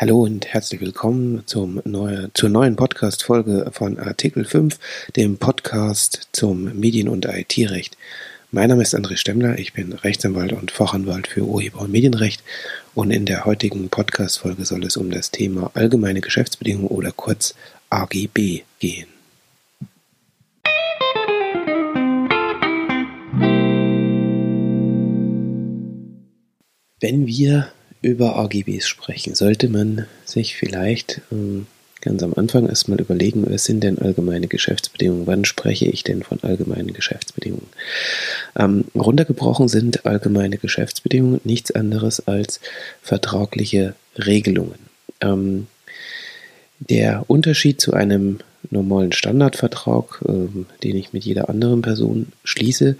Hallo und herzlich willkommen zum neue, zur neuen Podcast-Folge von Artikel 5, dem Podcast zum Medien- und IT-Recht. Mein Name ist André Stemmler, ich bin Rechtsanwalt und Fachanwalt für Urheber- und Medienrecht und in der heutigen Podcast-Folge soll es um das Thema allgemeine Geschäftsbedingungen oder kurz AGB gehen. Wenn wir über AGBs sprechen, sollte man sich vielleicht ähm, ganz am Anfang erstmal überlegen, was sind denn allgemeine Geschäftsbedingungen? Wann spreche ich denn von allgemeinen Geschäftsbedingungen? Ähm, runtergebrochen sind allgemeine Geschäftsbedingungen nichts anderes als vertragliche Regelungen. Ähm, der Unterschied zu einem normalen Standardvertrag, ähm, den ich mit jeder anderen Person schließe,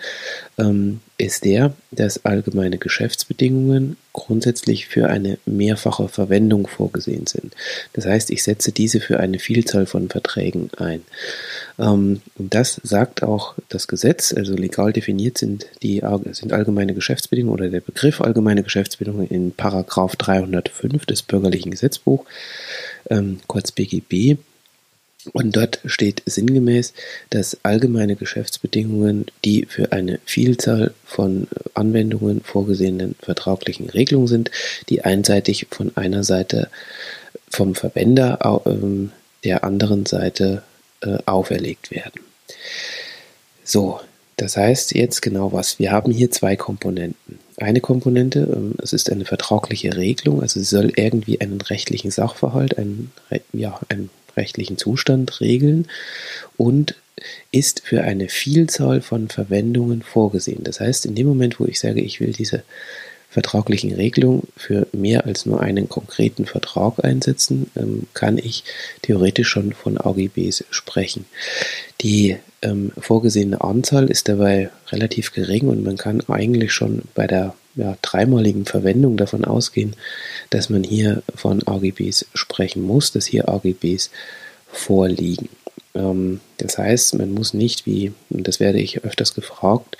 ähm, ist der, dass allgemeine Geschäftsbedingungen grundsätzlich für eine mehrfache Verwendung vorgesehen sind. Das heißt, ich setze diese für eine Vielzahl von Verträgen ein. Ähm, und das sagt auch das Gesetz, also legal definiert sind die sind allgemeine Geschäftsbedingungen oder der Begriff allgemeine Geschäftsbedingungen in Paragraph 305 des Bürgerlichen Gesetzbuch, ähm, kurz BGB. Und dort steht sinngemäß, dass allgemeine Geschäftsbedingungen die für eine Vielzahl von Anwendungen vorgesehenen vertraglichen Regelungen sind, die einseitig von einer Seite vom Verwender ähm, der anderen Seite äh, auferlegt werden. So, das heißt jetzt genau was. Wir haben hier zwei Komponenten. Eine Komponente, ähm, es ist eine vertragliche Regelung, also sie soll irgendwie einen rechtlichen Sachverhalt, einen, ja, einen rechtlichen Zustand regeln und ist für eine Vielzahl von Verwendungen vorgesehen. Das heißt, in dem Moment, wo ich sage, ich will diese vertraglichen Regelungen für mehr als nur einen konkreten Vertrag einsetzen, ähm, kann ich theoretisch schon von AGBs sprechen. Die ähm, vorgesehene Anzahl ist dabei relativ gering und man kann eigentlich schon bei der ja, dreimaligen Verwendung davon ausgehen, dass man hier von AGBs sprechen muss, dass hier AGBs vorliegen. Ähm, das heißt, man muss nicht, wie, und das werde ich öfters gefragt,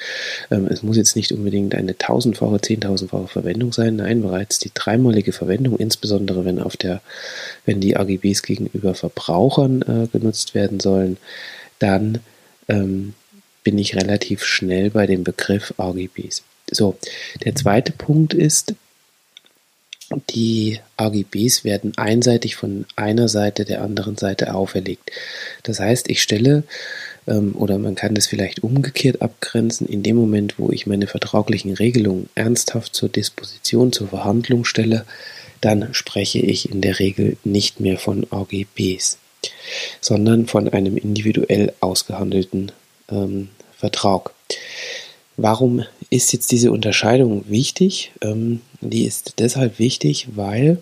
ähm, es muss jetzt nicht unbedingt eine tausendfache, zehntausendfache Verwendung sein. Nein, bereits die dreimalige Verwendung, insbesondere wenn auf der, wenn die AGBs gegenüber Verbrauchern äh, genutzt werden sollen, dann ähm, bin ich relativ schnell bei dem Begriff AGBs. So, der zweite Punkt ist, die AGBs werden einseitig von einer Seite der anderen Seite auferlegt. Das heißt, ich stelle, ähm, oder man kann das vielleicht umgekehrt abgrenzen, in dem Moment, wo ich meine vertraglichen Regelungen ernsthaft zur Disposition, zur Verhandlung stelle, dann spreche ich in der Regel nicht mehr von AGBs, sondern von einem individuell ausgehandelten ähm, Vertrag. Warum ist jetzt diese Unterscheidung wichtig? Ähm, die ist deshalb wichtig, weil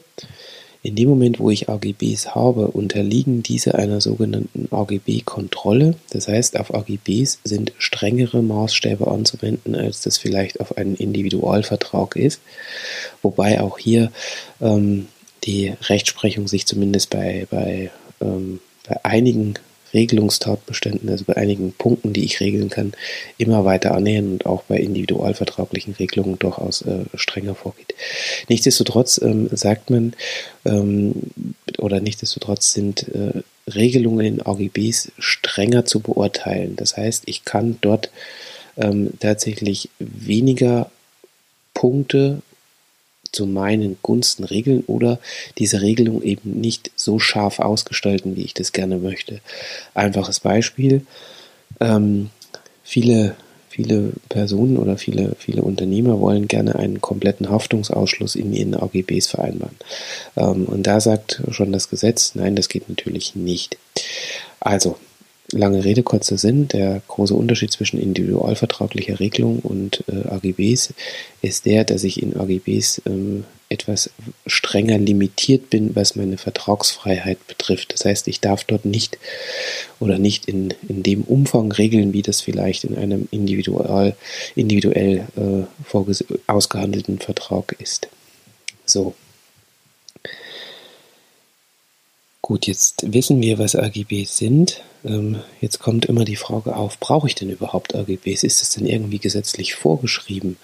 in dem Moment, wo ich AGBs habe, unterliegen diese einer sogenannten AGB-Kontrolle. Das heißt, auf AGBs sind strengere Maßstäbe anzuwenden, als das vielleicht auf einen Individualvertrag ist. Wobei auch hier ähm, die Rechtsprechung sich zumindest bei, bei, ähm, bei einigen Regelungstatbeständen, also bei einigen Punkten, die ich regeln kann, immer weiter annähern und auch bei individualvertraglichen Regelungen durchaus äh, strenger vorgeht. Nichtsdestotrotz ähm, sagt man, ähm, oder nichtsdestotrotz sind äh, Regelungen in AGBs strenger zu beurteilen. Das heißt, ich kann dort ähm, tatsächlich weniger Punkte zu meinen Gunsten regeln oder diese Regelung eben nicht so scharf ausgestalten, wie ich das gerne möchte. Einfaches Beispiel. Ähm, viele, viele Personen oder viele, viele Unternehmer wollen gerne einen kompletten Haftungsausschluss in ihren AGBs vereinbaren. Ähm, und da sagt schon das Gesetz, nein, das geht natürlich nicht. Also, Lange Rede, kurzer Sinn. Der große Unterschied zwischen individualvertraglicher Regelung und äh, AGBs ist der, dass ich in AGBs ähm, etwas strenger limitiert bin, was meine Vertragsfreiheit betrifft. Das heißt, ich darf dort nicht oder nicht in, in dem Umfang regeln, wie das vielleicht in einem individual, individuell äh, ausgehandelten Vertrag ist. So. Gut, jetzt wissen wir, was AGBs sind. Ähm, jetzt kommt immer die Frage auf, brauche ich denn überhaupt AGBs? Ist es denn irgendwie gesetzlich vorgeschrieben?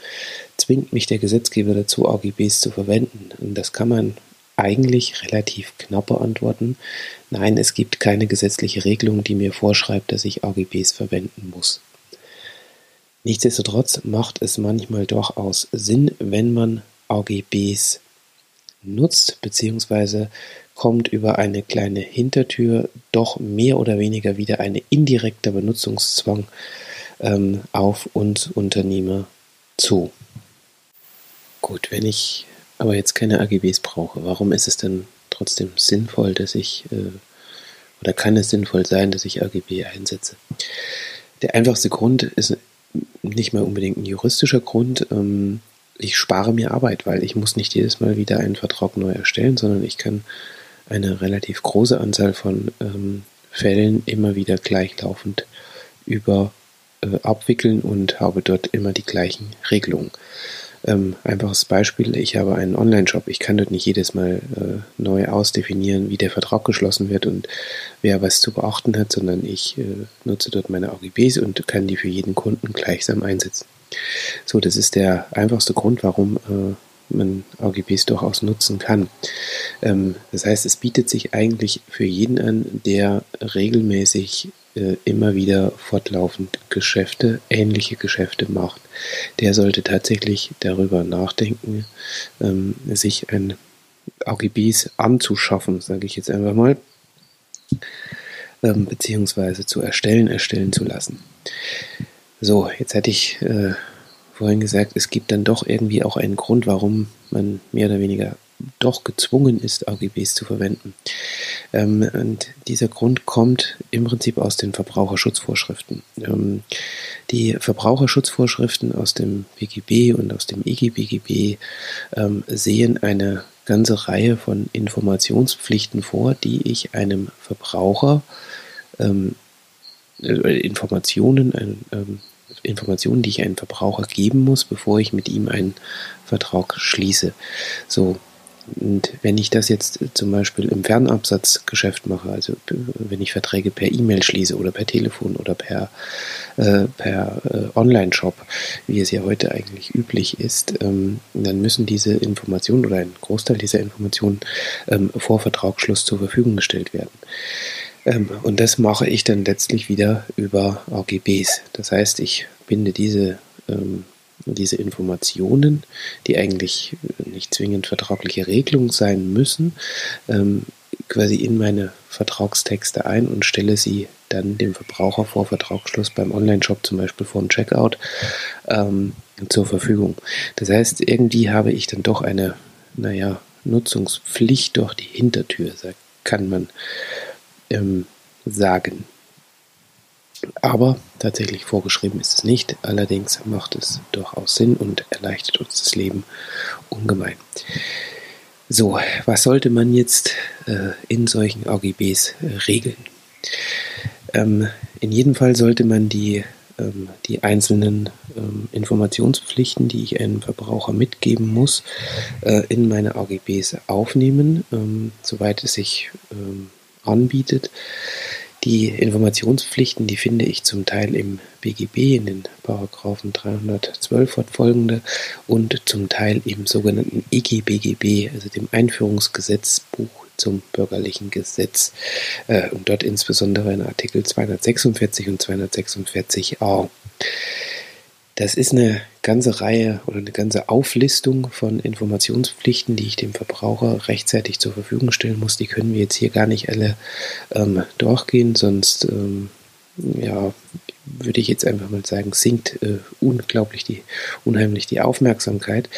Zwingt mich der Gesetzgeber dazu, AGBs zu verwenden? Und das kann man eigentlich relativ knapp beantworten. Nein, es gibt keine gesetzliche Regelung, die mir vorschreibt, dass ich AGBs verwenden muss. Nichtsdestotrotz macht es manchmal durchaus Sinn, wenn man AGBs nutzt, beziehungsweise kommt über eine kleine Hintertür doch mehr oder weniger wieder ein indirekter Benutzungszwang ähm, auf uns Unternehmer zu. Gut, wenn ich aber jetzt keine AGBs brauche, warum ist es denn trotzdem sinnvoll, dass ich äh, oder kann es sinnvoll sein, dass ich AGB einsetze? Der einfachste Grund ist nicht mal unbedingt ein juristischer Grund. Ähm, ich spare mir Arbeit, weil ich muss nicht jedes Mal wieder einen Vertrag neu erstellen, sondern ich kann eine relativ große Anzahl von ähm, Fällen immer wieder gleichlaufend über äh, abwickeln und habe dort immer die gleichen Regelungen. Ähm, einfaches Beispiel, ich habe einen Online-Shop. Ich kann dort nicht jedes Mal äh, neu ausdefinieren, wie der Vertrag geschlossen wird und wer was zu beachten hat, sondern ich äh, nutze dort meine AGBs und kann die für jeden Kunden gleichsam einsetzen. So, das ist der einfachste Grund, warum äh, man AGBs durchaus nutzen kann. Ähm, das heißt, es bietet sich eigentlich für jeden an, der regelmäßig äh, immer wieder fortlaufend Geschäfte, ähnliche Geschäfte macht, der sollte tatsächlich darüber nachdenken, ähm, sich ein AGBs anzuschaffen, sage ich jetzt einfach mal, ähm, beziehungsweise zu erstellen, erstellen zu lassen. So, jetzt hätte ich äh, vorhin gesagt, es gibt dann doch irgendwie auch einen Grund, warum man mehr oder weniger doch gezwungen ist, AGBs zu verwenden. Ähm, und dieser Grund kommt im Prinzip aus den Verbraucherschutzvorschriften. Ähm, die Verbraucherschutzvorschriften aus dem BGB und aus dem EGBGB ähm, sehen eine ganze Reihe von Informationspflichten vor, die ich einem Verbraucher ähm, äh, Informationen, ähm, Informationen, die ich einem Verbraucher geben muss, bevor ich mit ihm einen Vertrag schließe. So, und wenn ich das jetzt zum Beispiel im Fernabsatzgeschäft mache, also wenn ich Verträge per E-Mail schließe oder per Telefon oder per, äh, per äh, Online-Shop, wie es ja heute eigentlich üblich ist, ähm, dann müssen diese Informationen oder ein Großteil dieser Informationen ähm, vor Vertragsschluss zur Verfügung gestellt werden. Ähm, und das mache ich dann letztlich wieder über AGBs. Das heißt, ich binde diese ähm, diese Informationen, die eigentlich nicht zwingend vertragliche Regelungen sein müssen, ähm, quasi in meine Vertragstexte ein und stelle sie dann dem Verbraucher vor Vertragsschluss beim Online-Shop zum Beispiel vor dem Checkout zur Verfügung. Das heißt, irgendwie habe ich dann doch eine, naja, Nutzungspflicht durch die Hintertür, kann man ähm, sagen. Aber tatsächlich vorgeschrieben ist es nicht. Allerdings macht es durchaus Sinn und erleichtert uns das Leben ungemein. So, was sollte man jetzt äh, in solchen AGBs äh, regeln? Ähm, in jedem Fall sollte man die, ähm, die einzelnen ähm, Informationspflichten, die ich einem Verbraucher mitgeben muss, äh, in meine AGBs aufnehmen, ähm, soweit es sich ähm, anbietet. Die Informationspflichten, die finde ich zum Teil im BGB in den Paragraphen 312 fortfolgende und zum Teil im sogenannten EGBGB, also dem Einführungsgesetzbuch zum bürgerlichen Gesetz äh, und dort insbesondere in Artikel 246 und 246a. Das ist eine ganze Reihe oder eine ganze Auflistung von Informationspflichten, die ich dem Verbraucher rechtzeitig zur Verfügung stellen muss. Die können wir jetzt hier gar nicht alle ähm, durchgehen, sonst ähm, ja, würde ich jetzt einfach mal sagen, sinkt äh, unglaublich die, unheimlich die Aufmerksamkeit.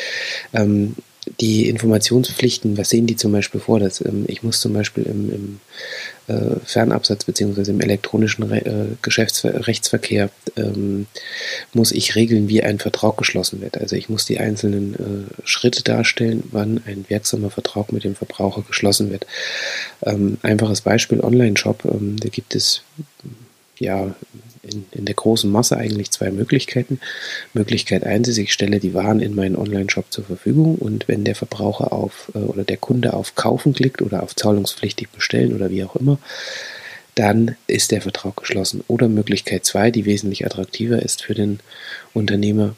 Ähm, die Informationspflichten, was sehen die zum Beispiel vor? Dass, ähm, ich muss zum Beispiel im, im äh, Fernabsatz beziehungsweise im elektronischen Re äh, Geschäftsrechtsverkehr ähm, muss ich regeln, wie ein Vertrag geschlossen wird. Also ich muss die einzelnen äh, Schritte darstellen, wann ein wirksamer Vertrag mit dem Verbraucher geschlossen wird. Ähm, einfaches Beispiel, Online-Shop, ähm, da gibt es ja in, in der großen Masse eigentlich zwei Möglichkeiten. Möglichkeit eins ist, ich stelle die Waren in meinen Online-Shop zur Verfügung und wenn der Verbraucher auf äh, oder der Kunde auf Kaufen klickt oder auf zahlungspflichtig bestellen oder wie auch immer, dann ist der Vertrag geschlossen. Oder Möglichkeit zwei, die wesentlich attraktiver ist für den Unternehmer,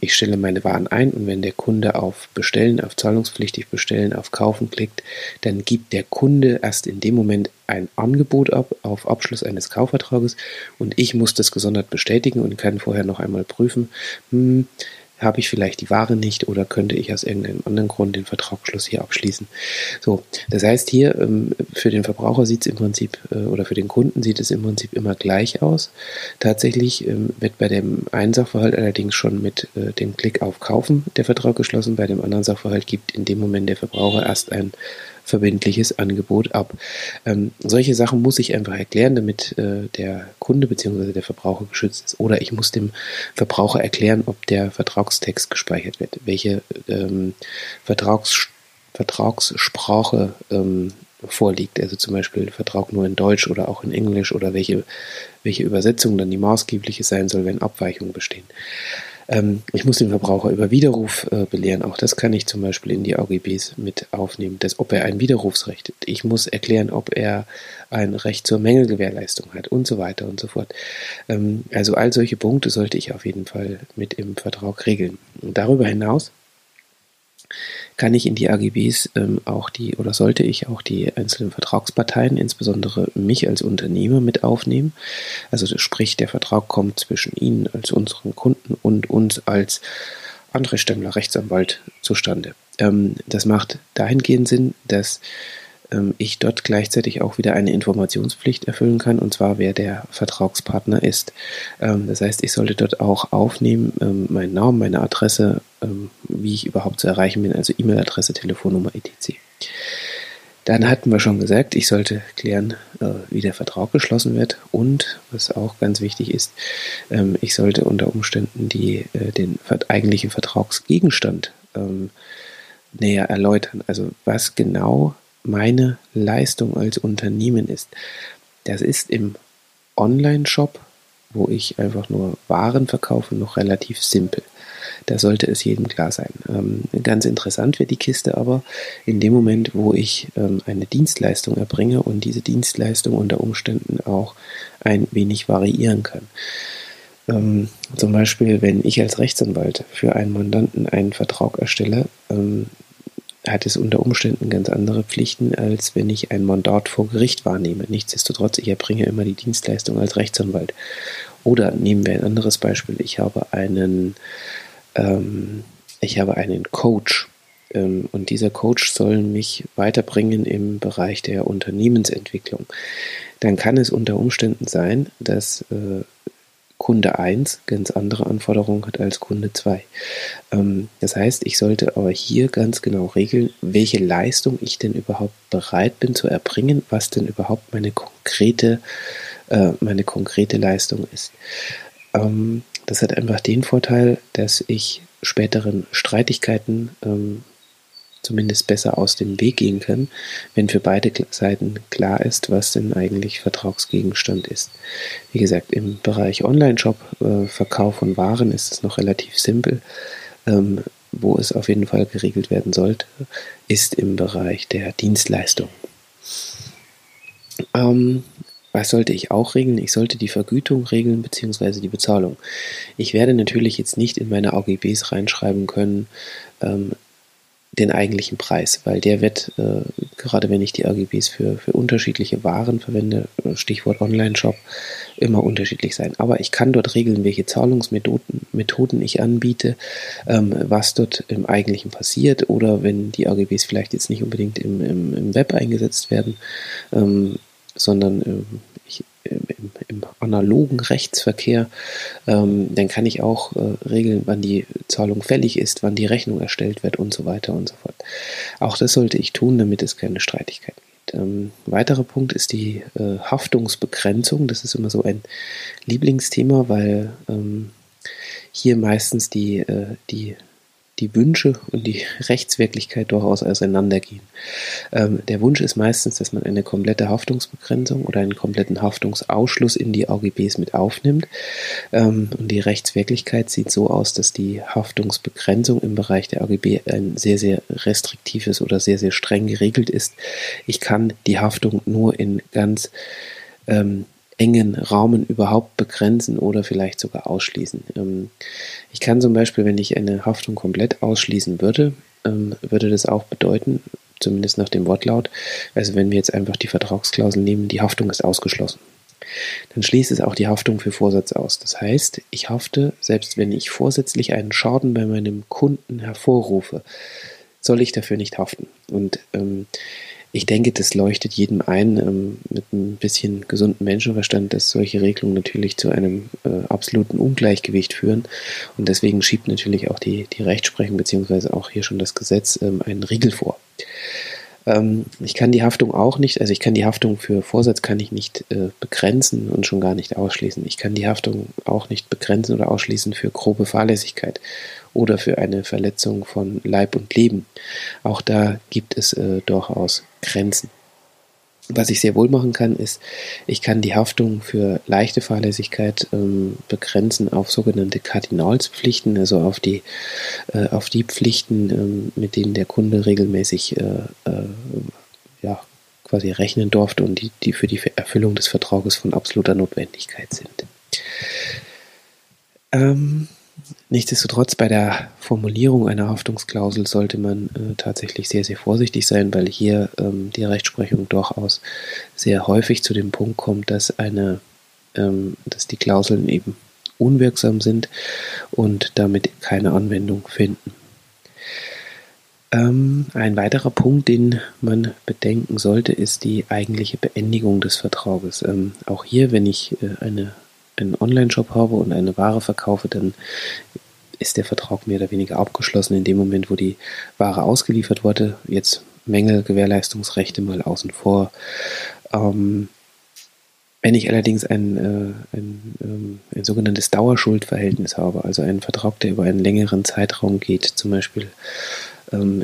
ich stelle meine Waren ein und wenn der Kunde auf Bestellen, auf zahlungspflichtig bestellen, auf Kaufen klickt, dann gibt der Kunde erst in dem Moment ein Angebot ab auf Abschluss eines Kaufvertrages und ich muss das gesondert bestätigen und kann vorher noch einmal prüfen, hm, habe ich vielleicht die Ware nicht oder könnte ich aus irgendeinem anderen Grund den Vertragsschluss hier abschließen. So, das heißt hier ähm, für den Verbraucher sieht es im Prinzip äh, oder für den Kunden sieht es im Prinzip immer gleich aus. Tatsächlich ähm, wird bei dem einen Sachverhalt allerdings schon mit äh, dem Klick auf Kaufen der Vertrag geschlossen, bei dem anderen Sachverhalt gibt in dem Moment der Verbraucher erst ein verbindliches Angebot ab. Ähm, solche Sachen muss ich einfach erklären, damit äh, der Kunde bzw. der Verbraucher geschützt ist. Oder ich muss dem Verbraucher erklären, ob der Vertragstext gespeichert wird, welche ähm, Vertrags Vertragssprache ähm, vorliegt. Also zum Beispiel Vertrag nur in Deutsch oder auch in Englisch oder welche, welche Übersetzung dann die maßgebliche sein soll, wenn Abweichungen bestehen. Ähm, ich muss den Verbraucher über Widerruf äh, belehren. Auch das kann ich zum Beispiel in die AGBs mit aufnehmen, dass, ob er ein Widerrufsrecht hat. Ich muss erklären, ob er ein Recht zur Mängelgewährleistung hat und so weiter und so fort. Ähm, also all solche Punkte sollte ich auf jeden Fall mit im Vertrag regeln. Und darüber hinaus kann ich in die AGBs ähm, auch die oder sollte ich auch die einzelnen Vertragsparteien, insbesondere mich als Unternehmer, mit aufnehmen. Also sprich, der Vertrag kommt zwischen Ihnen als unseren Kunden und uns als André Stemmler Rechtsanwalt zustande. Ähm, das macht dahingehend Sinn, dass ähm, ich dort gleichzeitig auch wieder eine Informationspflicht erfüllen kann, und zwar wer der Vertragspartner ist. Ähm, das heißt, ich sollte dort auch aufnehmen, ähm, meinen Namen, meine Adresse, wie ich überhaupt zu erreichen bin, also E-Mail-Adresse, Telefonnummer, etc. Dann hatten wir schon gesagt, ich sollte klären, äh, wie der Vertrag geschlossen wird und, was auch ganz wichtig ist, ich sollte unter Umständen die, äh, den eigentlichen Vertragsgegenstand näher erläutern. Also was genau meine Leistung als Unternehmen ist. Das ist im Online-Shop, wo ich einfach nur Waren verkaufe, noch relativ simpel. Da sollte es jedem klar sein. Ähm, ganz interessant wird die Kiste aber in dem Moment, wo ich ähm, eine Dienstleistung erbringe und diese Dienstleistung unter Umständen auch ein wenig variieren kann. Ähm, zum Beispiel, wenn ich als Rechtsanwalt für einen Mandanten einen Vertrag erstelle, ähm, hat es unter Umständen ganz andere Pflichten, als wenn ich ein Mandat vor Gericht wahrnehme. Nichtsdestotrotz, ich erbringe immer die Dienstleistung als Rechtsanwalt. Oder nehmen wir ein anderes Beispiel. Ich habe einen, ähm, ich habe einen Coach. Ähm, und dieser Coach soll mich weiterbringen im Bereich der Unternehmensentwicklung. Dann kann es unter Umständen sein, dass äh, Kunde 1 ganz andere Anforderungen hat als Kunde 2. Ähm, das heißt, ich sollte aber hier ganz genau regeln, welche Leistung ich denn überhaupt bereit bin zu erbringen, was denn überhaupt meine konkrete, äh, meine konkrete Leistung ist. Ähm, das hat einfach den Vorteil, dass ich späteren Streitigkeiten ähm, zumindest besser aus dem Weg gehen können, wenn für beide Seiten klar ist, was denn eigentlich Vertragsgegenstand ist. Wie gesagt, im Bereich Online-Shop, äh, Verkauf von Waren ist es noch relativ simpel. Ähm, wo es auf jeden Fall geregelt werden sollte, ist im Bereich der Dienstleistung. Ähm, was sollte ich auch regeln? Ich sollte die Vergütung regeln bzw. die Bezahlung. Ich werde natürlich jetzt nicht in meine AGBs reinschreiben können, ähm, den eigentlichen Preis, weil der wird, äh, gerade wenn ich die AGBs für, für unterschiedliche Waren verwende, äh, Stichwort Online-Shop, immer unterschiedlich sein. Aber ich kann dort regeln, welche Zahlungsmethoden Methoden ich anbiete, ähm, was dort im Eigentlichen passiert oder wenn die AGBs vielleicht jetzt nicht unbedingt im, im, im Web eingesetzt werden, ähm, sondern ähm, ich, im, im, analogen Rechtsverkehr, ähm, dann kann ich auch äh, regeln, wann die Zahlung fällig ist, wann die Rechnung erstellt wird und so weiter und so fort. Auch das sollte ich tun, damit es keine Streitigkeiten gibt. Ähm, weiterer Punkt ist die äh, Haftungsbegrenzung. Das ist immer so ein Lieblingsthema, weil ähm, hier meistens die, äh, die die Wünsche und die Rechtswirklichkeit durchaus auseinandergehen. Ähm, der Wunsch ist meistens, dass man eine komplette Haftungsbegrenzung oder einen kompletten Haftungsausschluss in die AGBs mit aufnimmt. Ähm, und die Rechtswirklichkeit sieht so aus, dass die Haftungsbegrenzung im Bereich der AGB ein sehr, sehr restriktives oder sehr, sehr streng geregelt ist. Ich kann die Haftung nur in ganz ähm, engen Rahmen überhaupt begrenzen oder vielleicht sogar ausschließen. Ähm, ich kann zum Beispiel, wenn ich eine Haftung komplett ausschließen würde, ähm, würde das auch bedeuten, zumindest nach dem Wortlaut, also wenn wir jetzt einfach die Vertragsklausel nehmen, die Haftung ist ausgeschlossen. Dann schließt es auch die Haftung für Vorsatz aus. Das heißt, ich hafte, selbst wenn ich vorsätzlich einen Schaden bei meinem Kunden hervorrufe, soll ich dafür nicht haften. Und ähm, ich denke, das leuchtet jedem ein ähm, mit ein bisschen gesunden Menschenverstand, dass solche Regelungen natürlich zu einem äh, absoluten Ungleichgewicht führen. Und deswegen schiebt natürlich auch die, die Rechtsprechung beziehungsweise auch hier schon das Gesetz ähm, einen Riegel vor. Ähm, ich kann die Haftung auch nicht, also ich kann die Haftung für Vorsatz kann ich nicht äh, begrenzen und schon gar nicht ausschließen. Ich kann die Haftung auch nicht begrenzen oder ausschließen für grobe Fahrlässigkeit oder für eine Verletzung von Leib und Leben. Auch da gibt es äh, durchaus Grenzen. Was ich sehr wohl machen kann, ist, ich kann die Haftung für leichte Fahrlässigkeit ähm, begrenzen auf sogenannte Kardinalspflichten, also auf die, äh, auf die Pflichten, ähm, mit denen der Kunde regelmäßig äh, äh, ja, quasi rechnen durfte und die, die für die Erfüllung des Vertrages von absoluter Notwendigkeit sind. Ähm, Nichtsdestotrotz bei der Formulierung einer Haftungsklausel sollte man äh, tatsächlich sehr, sehr vorsichtig sein, weil hier ähm, die Rechtsprechung durchaus sehr häufig zu dem Punkt kommt, dass eine, ähm, dass die Klauseln eben unwirksam sind und damit keine Anwendung finden. Ähm, ein weiterer Punkt, den man bedenken sollte, ist die eigentliche Beendigung des Vertrages. Ähm, auch hier, wenn ich äh, eine einen Online-Shop habe und eine Ware verkaufe, dann ist der Vertrag mehr oder weniger abgeschlossen in dem Moment, wo die Ware ausgeliefert wurde. Jetzt Mängel, Gewährleistungsrechte mal außen vor. Ähm, wenn ich allerdings ein, äh, ein, ähm, ein sogenanntes Dauerschuldverhältnis habe, also einen Vertrag, der über einen längeren Zeitraum geht, zum Beispiel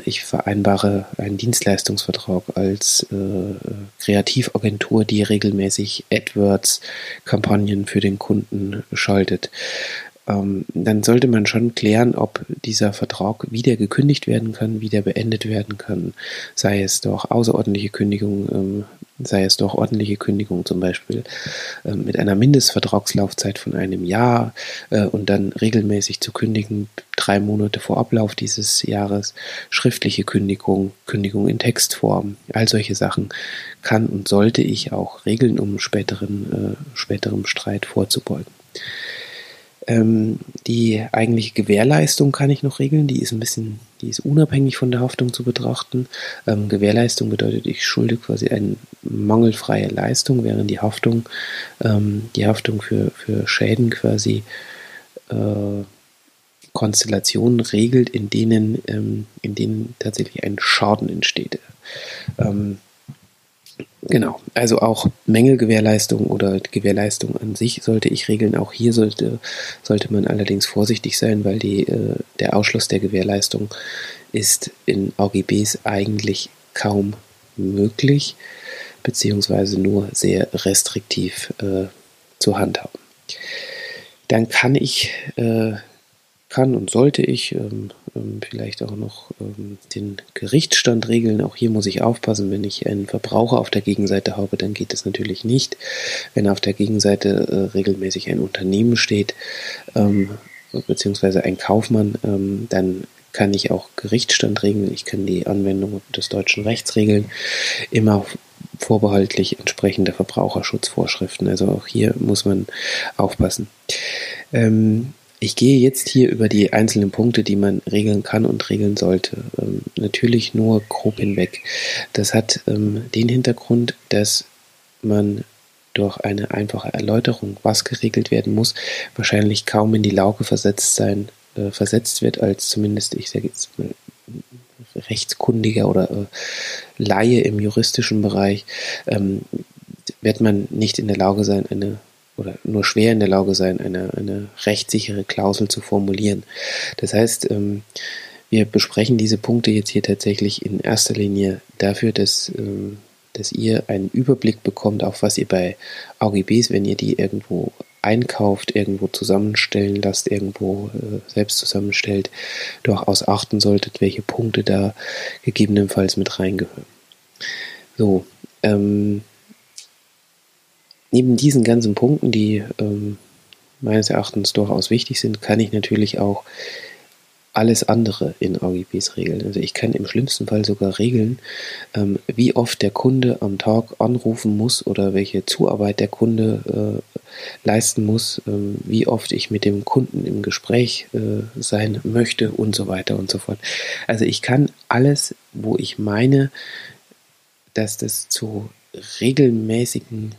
ich vereinbare einen Dienstleistungsvertrag als äh, Kreativagentur, die regelmäßig AdWords-Kampagnen für den Kunden schaltet. Ähm, dann sollte man schon klären, ob dieser Vertrag wieder gekündigt werden kann, wieder beendet werden kann, sei es durch außerordentliche Kündigung, ähm, sei es durch ordentliche Kündigung zum Beispiel ähm, mit einer Mindestvertragslaufzeit von einem Jahr äh, und dann regelmäßig zu kündigen, drei Monate vor Ablauf dieses Jahres, schriftliche Kündigung, Kündigung in Textform, all solche Sachen kann und sollte ich auch regeln, um späteren, äh, späterem Streit vorzubeugen. Ähm, die eigentliche Gewährleistung kann ich noch regeln. Die ist ein bisschen, die ist unabhängig von der Haftung zu betrachten. Ähm, Gewährleistung bedeutet, ich schulde quasi eine mangelfreie Leistung, während die Haftung, ähm, die Haftung für, für Schäden quasi äh, Konstellationen regelt, in denen, ähm, in denen tatsächlich ein Schaden entsteht. Ähm, Genau, also auch Mängelgewährleistung oder Gewährleistung an sich sollte ich regeln. Auch hier sollte, sollte man allerdings vorsichtig sein, weil die, äh, der Ausschluss der Gewährleistung ist in AGBs eigentlich kaum möglich, beziehungsweise nur sehr restriktiv äh, zu handhaben. Dann kann ich äh, kann und sollte ich ähm, ähm, vielleicht auch noch ähm, den Gerichtsstand regeln. Auch hier muss ich aufpassen, wenn ich einen Verbraucher auf der Gegenseite habe, dann geht es natürlich nicht. Wenn auf der Gegenseite äh, regelmäßig ein Unternehmen steht, ähm, beziehungsweise ein Kaufmann, dann kann ich auch Gerichtsstand regeln. Ich kann die Anwendung des deutschen Rechts regeln. Immer vorbehaltlich entsprechender Verbraucherschutzvorschriften. Also auch hier muss man aufpassen. Ich gehe jetzt hier über die einzelnen Punkte, die man regeln kann und regeln sollte. Ähm, natürlich nur grob hinweg. Das hat ähm, den Hintergrund, dass man durch eine einfache Erläuterung, was geregelt werden muss, wahrscheinlich kaum in die Lauge versetzt sein, äh, versetzt wird, als zumindest, ich sage jetzt mal, Rechtskundiger oder äh, Laie im juristischen Bereich, ähm, wird man nicht in der Lage sein, eine oder nur schwer in der Lage sein, eine, eine rechtssichere Klausel zu formulieren. Das heißt, ähm, wir besprechen diese Punkte jetzt hier tatsächlich in erster Linie dafür, dass, ähm, dass ihr einen Überblick bekommt, auf was ihr bei AGBs, wenn ihr die irgendwo einkauft, irgendwo zusammenstellen lasst, irgendwo äh, selbst zusammenstellt, durchaus achten solltet, welche Punkte da gegebenenfalls mit reingehören. So, ähm, neben diesen ganzen Punkten, die ähm, meines Erachtens durchaus wichtig sind, kann ich natürlich auch alles andere in AGBs regeln. Also ich kann im schlimmsten Fall sogar regeln, ähm, wie oft der Kunde am Tag anrufen muss oder welche Zuarbeit der Kunde äh, leisten muss, ähm, wie oft ich mit dem Kunden im Gespräch äh, sein möchte und so weiter und so fort. Also ich kann alles, wo ich meine, dass das zu regelmäßigen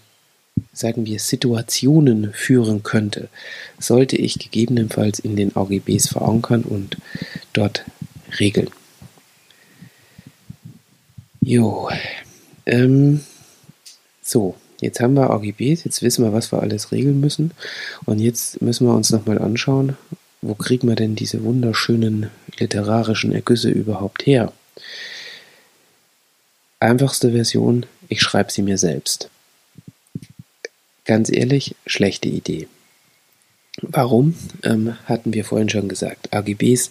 sagen wir, Situationen führen könnte, sollte ich gegebenenfalls in den AGBs verankern und dort regeln. Jo, ähm, so, jetzt haben wir AGBs, jetzt wissen wir, was wir alles regeln müssen und jetzt müssen wir uns nochmal anschauen, wo kriegen wir denn diese wunderschönen literarischen Ergüsse überhaupt her? Einfachste Version, ich schreibe sie mir selbst. Ganz ehrlich, schlechte Idee. Warum? Ähm, hatten wir vorhin schon gesagt. AGBs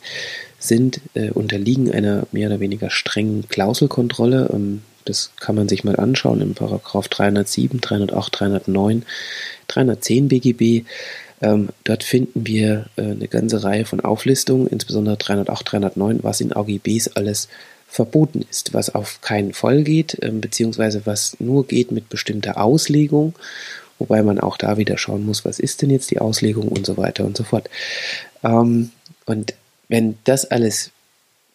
sind, äh, unterliegen einer mehr oder weniger strengen Klauselkontrolle. Ähm, das kann man sich mal anschauen im Paragraph 307, 308, 309, 310 BGB. Ähm, dort finden wir äh, eine ganze Reihe von Auflistungen, insbesondere 308, 309, was in AGBs alles verboten ist, was auf keinen Fall geht, äh, beziehungsweise was nur geht mit bestimmter Auslegung wobei man auch da wieder schauen muss, was ist denn jetzt die Auslegung und so weiter und so fort. Ähm, und wenn das alles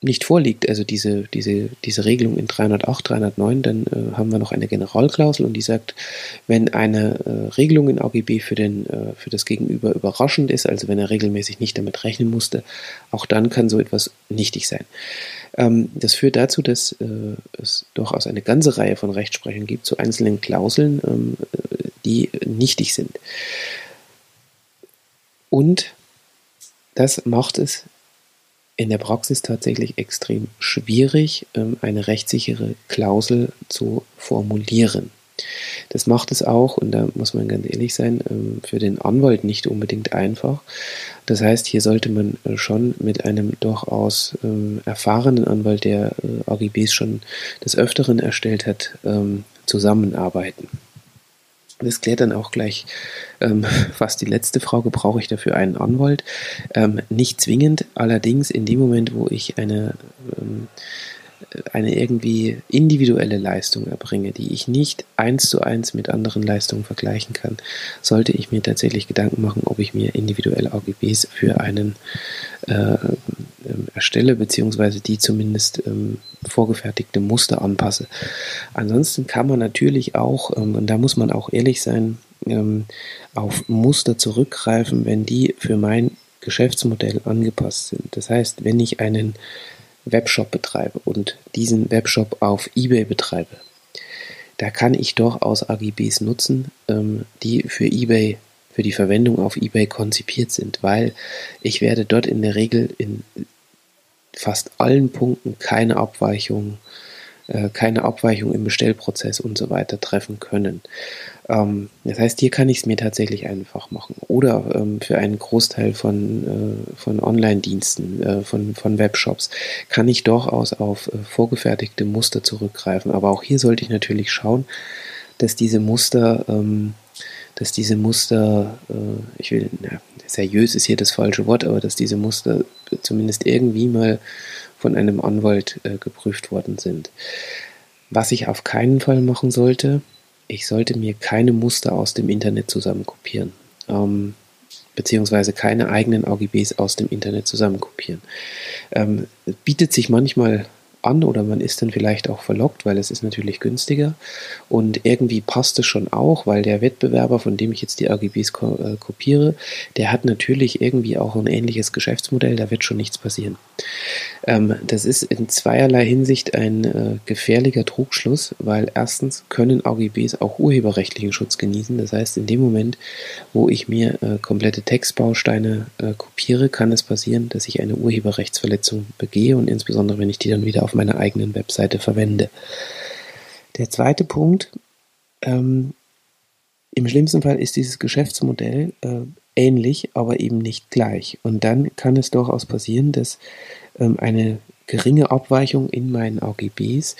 nicht vorliegt, also diese, diese, diese Regelung in 308, 309, dann äh, haben wir noch eine Generalklausel und die sagt, wenn eine äh, Regelung in AGB für, den, äh, für das Gegenüber überraschend ist, also wenn er regelmäßig nicht damit rechnen musste, auch dann kann so etwas nichtig sein. Ähm, das führt dazu, dass äh, es durchaus eine ganze Reihe von Rechtsprechungen gibt zu einzelnen Klauseln, ähm, die nichtig sind. Und das macht es in der Praxis tatsächlich extrem schwierig, ähm, eine rechtssichere Klausel zu formulieren. Das macht es auch, und da muss man ganz ehrlich sein, ähm, für den Anwalt nicht unbedingt einfach. Das heißt, hier sollte man äh, schon mit einem durchaus ähm, erfahrenen Anwalt, der äh, AGBs schon des Öfteren erstellt hat, zusammenarbeiten. Das klärt dann auch gleich ähm, fast die letzte Frage, brauche ich dafür einen Anwalt? Ähm, nicht zwingend, allerdings in dem Moment, wo ich eine ähm, eine irgendwie individuelle Leistung erbringe, die ich nicht eins zu eins mit anderen Leistungen vergleichen kann, sollte ich mir tatsächlich Gedanken machen, ob ich mir individuelle AGBs für einen äh, ähm, erstelle, beziehungsweise die zumindest ähm, vorgefertigte Muster anpasse. Ansonsten kann man natürlich auch, ähm, und da muss man auch ehrlich sein, ähm, auf Muster zurückgreifen, wenn die für mein Geschäftsmodell angepasst sind. Das heißt, wenn ich einen Webshop betreibe und diesen Webshop auf eBay betreibe, da kann ich durchaus AGBs nutzen, ähm, die für eBay, für die Verwendung auf eBay konzipiert sind, weil ich werde dort in der Regel in fast allen Punkten keine Abweichungen äh, keine Abweichung im Bestellprozess und so weiter treffen können. Ähm, das heißt, hier kann ich es mir tatsächlich einfach machen. Oder ähm, für einen Großteil von, äh, von Online-Diensten, äh, von, von Webshops, kann ich durchaus auf äh, vorgefertigte Muster zurückgreifen. Aber auch hier sollte ich natürlich schauen, dass diese Muster, ähm, dass diese Muster, äh, ich will, na, seriös ist hier das falsche Wort, aber dass diese Muster zumindest irgendwie mal von einem Anwalt äh, geprüft worden sind. Was ich auf keinen Fall machen sollte, ich sollte mir keine Muster aus dem Internet zusammenkopieren. Ähm, beziehungsweise keine eigenen AGBs aus dem Internet zusammenkopieren. Ähm, bietet sich manchmal an oder man ist dann vielleicht auch verlockt, weil es ist natürlich günstiger und irgendwie passt es schon auch, weil der Wettbewerber, von dem ich jetzt die AGBs ko äh, kopiere, der hat natürlich irgendwie auch ein ähnliches Geschäftsmodell, da wird schon nichts passieren. Ähm, das ist in zweierlei Hinsicht ein äh, gefährlicher Trugschluss, weil erstens können AGBs auch urheberrechtlichen Schutz genießen, das heißt in dem Moment, wo ich mir äh, komplette Textbausteine äh, kopiere, kann es passieren, dass ich eine Urheberrechtsverletzung begehe und insbesondere wenn ich die dann wieder auf meiner eigenen Webseite verwende. Der zweite Punkt, ähm, im schlimmsten Fall ist dieses Geschäftsmodell äh, ähnlich, aber eben nicht gleich. Und dann kann es durchaus passieren, dass ähm, eine geringe Abweichung in meinen AGBs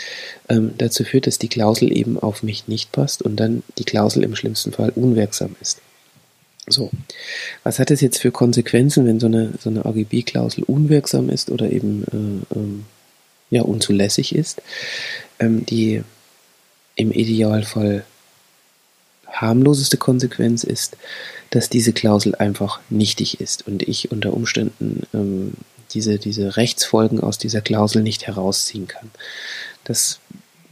ähm, dazu führt, dass die Klausel eben auf mich nicht passt und dann die Klausel im schlimmsten Fall unwirksam ist. So, was hat das jetzt für Konsequenzen, wenn so eine, so eine AGB-Klausel unwirksam ist oder eben äh, ähm, ja, unzulässig ist? Ähm, die im Idealfall harmloseste Konsequenz ist, dass diese Klausel einfach nichtig ist und ich unter Umständen ähm, diese, diese Rechtsfolgen aus dieser Klausel nicht herausziehen kann. Das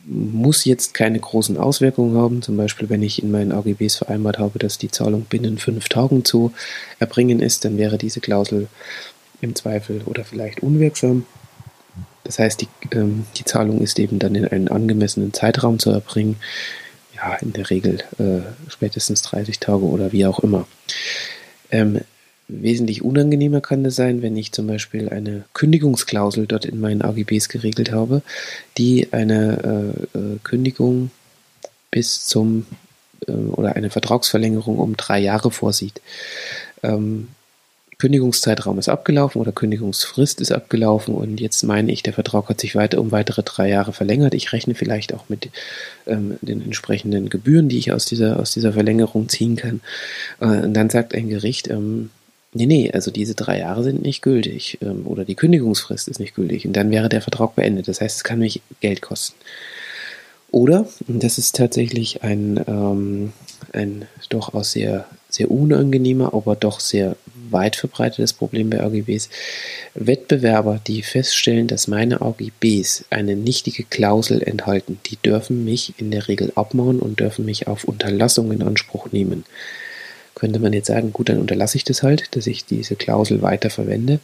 muss jetzt keine großen Auswirkungen haben. Zum Beispiel, wenn ich in meinen AGBs vereinbart habe, dass die Zahlung binnen fünf Tagen zu erbringen ist, dann wäre diese Klausel im Zweifel oder vielleicht unwirksam. Das heißt, die, ähm, die Zahlung ist eben dann in einen angemessenen Zeitraum zu erbringen. Ja, in der Regel äh, spätestens 30 Tage oder wie auch immer. Ähm, Wesentlich unangenehmer kann es sein, wenn ich zum Beispiel eine Kündigungsklausel dort in meinen AGBs geregelt habe, die eine äh, äh, Kündigung bis zum äh, oder eine Vertragsverlängerung um drei Jahre vorsieht. Ähm, Kündigungszeitraum ist abgelaufen oder Kündigungsfrist ist abgelaufen und jetzt meine ich, der Vertrag hat sich weiter um weitere drei Jahre verlängert. Ich rechne vielleicht auch mit ähm, den entsprechenden Gebühren, die ich aus dieser, aus dieser Verlängerung ziehen kann. Äh, und dann sagt ein Gericht, ähm, Nee, nee, also diese drei Jahre sind nicht gültig ähm, oder die Kündigungsfrist ist nicht gültig und dann wäre der Vertrag beendet. Das heißt, es kann mich Geld kosten. Oder, und das ist tatsächlich ein, ähm, ein durchaus sehr, sehr unangenehmer, aber doch sehr weit verbreitetes Problem bei AGBs, Wettbewerber, die feststellen, dass meine AGBs eine nichtige Klausel enthalten, die dürfen mich in der Regel abmahnen und dürfen mich auf Unterlassung in Anspruch nehmen könnte man jetzt sagen, gut, dann unterlasse ich das halt, dass ich diese Klausel weiter verwende.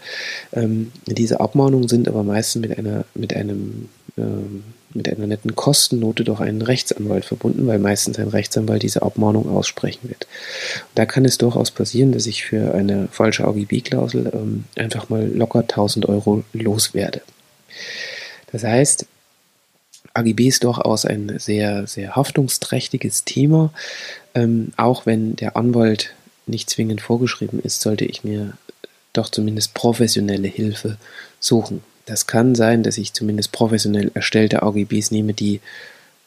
Ähm, diese Abmahnungen sind aber meistens mit einer, mit einem, ähm, mit einer netten Kostennote durch einen Rechtsanwalt verbunden, weil meistens ein Rechtsanwalt diese Abmahnung aussprechen wird. Und da kann es durchaus passieren, dass ich für eine falsche AGB-Klausel ähm, einfach mal locker 1000 Euro loswerde. Das heißt, AGB ist durchaus ein sehr, sehr haftungsträchtiges Thema. Ähm, auch wenn der Anwalt nicht zwingend vorgeschrieben ist, sollte ich mir doch zumindest professionelle Hilfe suchen. Das kann sein, dass ich zumindest professionell erstellte AGBs nehme, die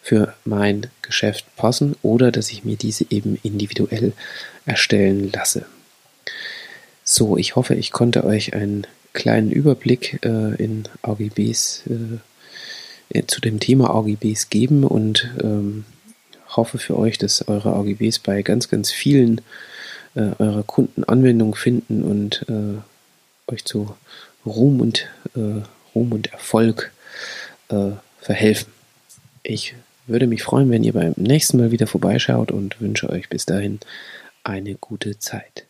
für mein Geschäft passen oder dass ich mir diese eben individuell erstellen lasse. So, ich hoffe, ich konnte euch einen kleinen Überblick äh, in AGBs äh, zu dem Thema AGBs geben und ähm, hoffe für euch, dass eure AGBs bei ganz, ganz vielen äh, eurer Kunden Anwendung finden und äh, euch zu Ruhm und, äh, Ruhm und Erfolg äh, verhelfen. Ich würde mich freuen, wenn ihr beim nächsten Mal wieder vorbeischaut und wünsche euch bis dahin eine gute Zeit.